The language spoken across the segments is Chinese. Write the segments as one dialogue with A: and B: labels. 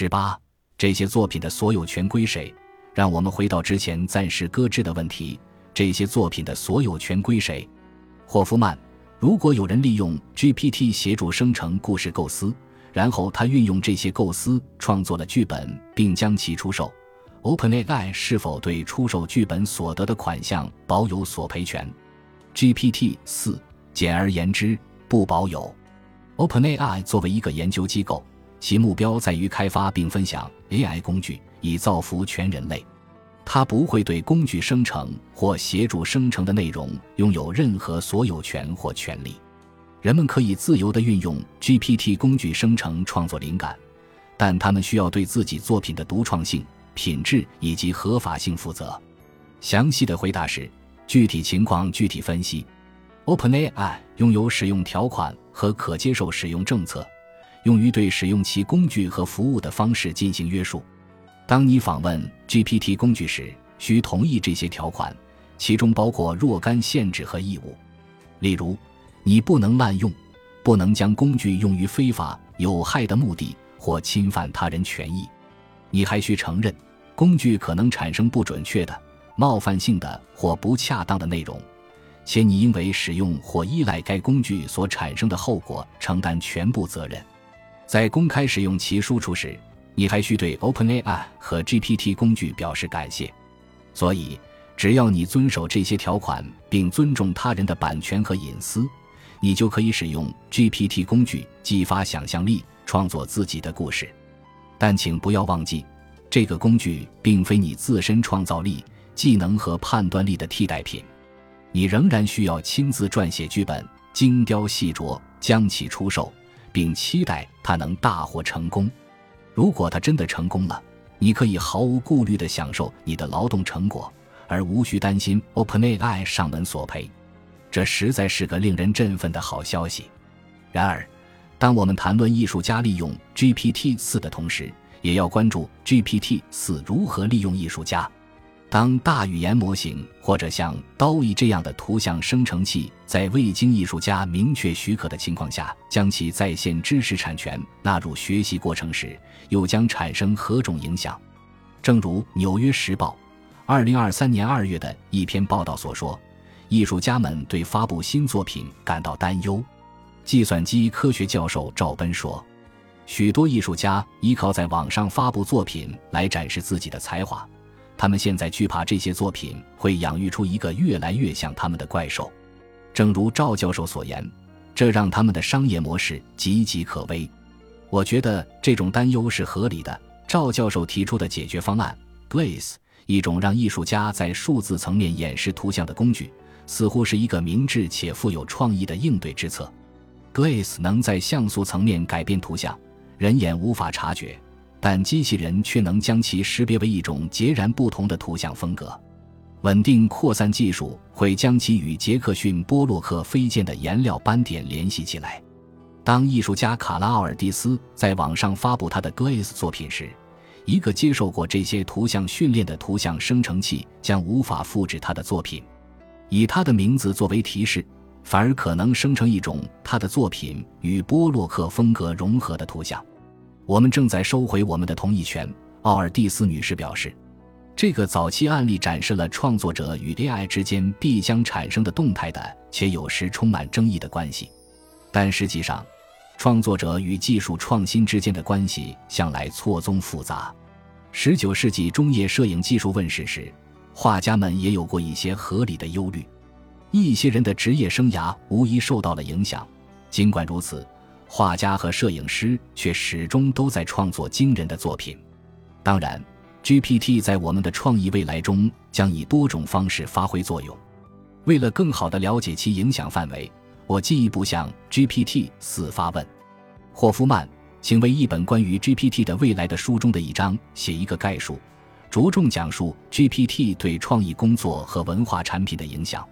A: 十八，这些作品的所有权归谁？让我们回到之前暂时搁置的问题：这些作品的所有权归谁？霍夫曼，如果有人利用 GPT 协助生成故事构思，然后他运用这些构思创作了剧本，并将其出售，OpenAI 是否对出售剧本所得的款项保有索赔权？GPT 四，简而言之，不保有。OpenAI 作为一个研究机构，其目标在于开发并分享 AI 工具，以造福全人类。它不会对工具生成或协助生成的内容拥有任何所有权或权利。人们可以自由地运用 GPT 工具生成创作灵感，但他们需要对自己作品的独创性、品质以及合法性负责。详细的回答是：具体情况具体分析。OpenAI 拥有使用条款和可接受使用政策，用于对使用其工具和服务的方式进行约束。当你访问 GPT 工具时，需同意这些条款，其中包括若干限制和义务。例如，你不能滥用，不能将工具用于非法、有害的目的或侵犯他人权益。你还需承认，工具可能产生不准确的、冒犯性的或不恰当的内容，且你因为使用或依赖该工具所产生的后果承担全部责任。在公开使用其输出时。你还需对 OpenAI 和 GPT 工具表示感谢，所以只要你遵守这些条款并尊重他人的版权和隐私，你就可以使用 GPT 工具激发想象力，创作自己的故事。但请不要忘记，这个工具并非你自身创造力、技能和判断力的替代品，你仍然需要亲自撰写剧本，精雕细琢，将其出售，并期待它能大获成功。如果他真的成功了，你可以毫无顾虑地享受你的劳动成果，而无需担心 OpenAI 上门索赔。这实在是个令人振奋的好消息。然而，当我们谈论艺术家利用 GPT-4 的同时，也要关注 GPT-4 如何利用艺术家。当大语言模型或者像 DALL-E 这样的图像生成器在未经艺术家明确许可的情况下，将其在线知识产权纳入学习过程时，又将产生何种影响？正如《纽约时报》二零二三年二月的一篇报道所说，艺术家们对发布新作品感到担忧。计算机科学教授赵奔说：“许多艺术家依靠在网上发布作品来展示自己的才华。”他们现在惧怕这些作品会养育出一个越来越像他们的怪兽，正如赵教授所言，这让他们的商业模式岌岌可危。我觉得这种担忧是合理的。赵教授提出的解决方案 Glaze，一种让艺术家在数字层面演示图像的工具，似乎是一个明智且富有创意的应对之策。Glaze 能在像素层面改变图像，人眼无法察觉。但机器人却能将其识别为一种截然不同的图像风格。稳定扩散技术会将其与杰克逊·波洛克飞溅的颜料斑点联系起来。当艺术家卡拉奥尔蒂斯在网上发布他的 Glaze 作品时，一个接受过这些图像训练的图像生成器将无法复制他的作品。以他的名字作为提示，反而可能生成一种他的作品与波洛克风格融合的图像。我们正在收回我们的同意权，奥尔蒂斯女士表示。这个早期案例展示了创作者与 AI 之间必将产生的动态的且有时充满争议的关系。但实际上，创作者与技术创新之间的关系向来错综复杂。19世纪中叶摄影技术问世时，画家们也有过一些合理的忧虑。一些人的职业生涯无疑受到了影响。尽管如此。画家和摄影师却始终都在创作惊人的作品。当然，GPT 在我们的创意未来中将以多种方式发挥作用。为了更好地了解其影响范围，我进一步向 GPT 四发问：霍夫曼，请为一本关于 GPT 的未来的书中的一章写一个概述，着重讲述 GPT 对创意工作和文化产品的影响。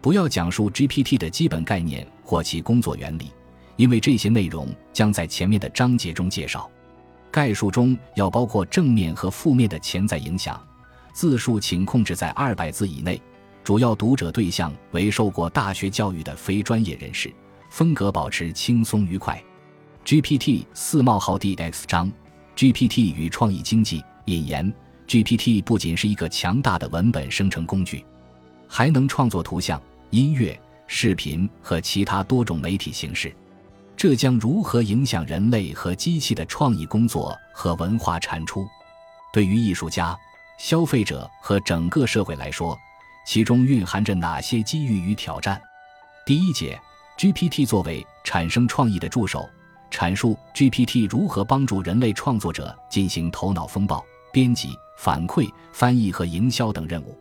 A: 不要讲述 GPT 的基本概念或其工作原理。因为这些内容将在前面的章节中介绍，概述中要包括正面和负面的潜在影响。字数请控制在二百字以内，主要读者对象为受过大学教育的非专业人士。风格保持轻松愉快。GPT 四冒号 D X 章 GPT 与创意经济引言：GPT 不仅是一个强大的文本生成工具，还能创作图像、音乐、视频和其他多种媒体形式。这将如何影响人类和机器的创意工作和文化产出？对于艺术家、消费者和整个社会来说，其中蕴含着哪些机遇与挑战？第一节，GPT 作为产生创意的助手，阐述 GPT 如何帮助人类创作者进行头脑风暴、编辑、反馈、翻译和营销等任务。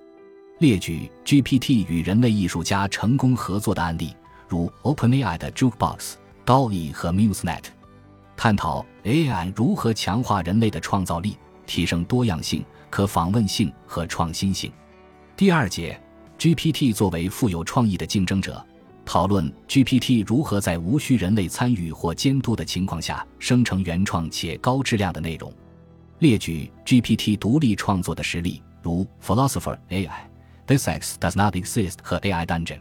A: 列举 GPT 与人类艺术家成功合作的案例，如 OpenAI 的 Jukebox。DALL-E 和 MuseNet 探讨 AI 如何强化人类的创造力，提升多样性、可访问性和创新性。第二节，GPT 作为富有创意的竞争者，讨论 GPT 如何在无需人类参与或监督的情况下生成原创且高质量的内容。列举 GPT 独立创作的实例，如 Philosopher AI、This X Does Not Exist 和 AI Dungeon。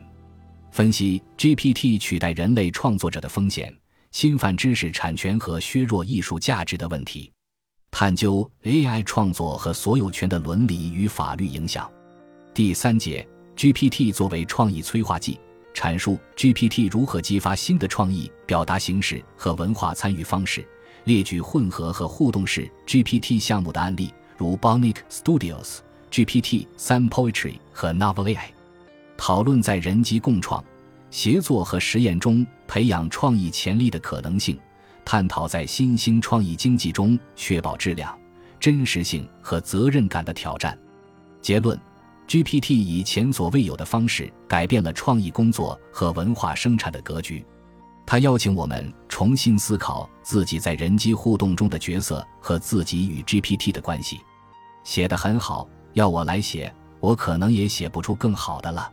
A: 分析 GPT 取代人类创作者的风险、侵犯知识产权和削弱艺术价值的问题，探究 AI 创作和所有权的伦理与法律影响。第三节，GPT 作为创意催化剂，阐述 GPT 如何激发新的创意表达形式和文化参与方式。列举混合和互动式 GPT 项目的案例，如 Bonic Studios、GPT 三 Poetry 和 Novel AI。讨论在人机共创、协作和实验中培养创意潜力的可能性，探讨在新兴创意经济中确保质量、真实性和责任感的挑战。结论：GPT 以前所未有的方式改变了创意工作和文化生产的格局。它邀请我们重新思考自己在人机互动中的角色和自己与 GPT 的关系。写得很好，要我来写，我可能也写不出更好的了。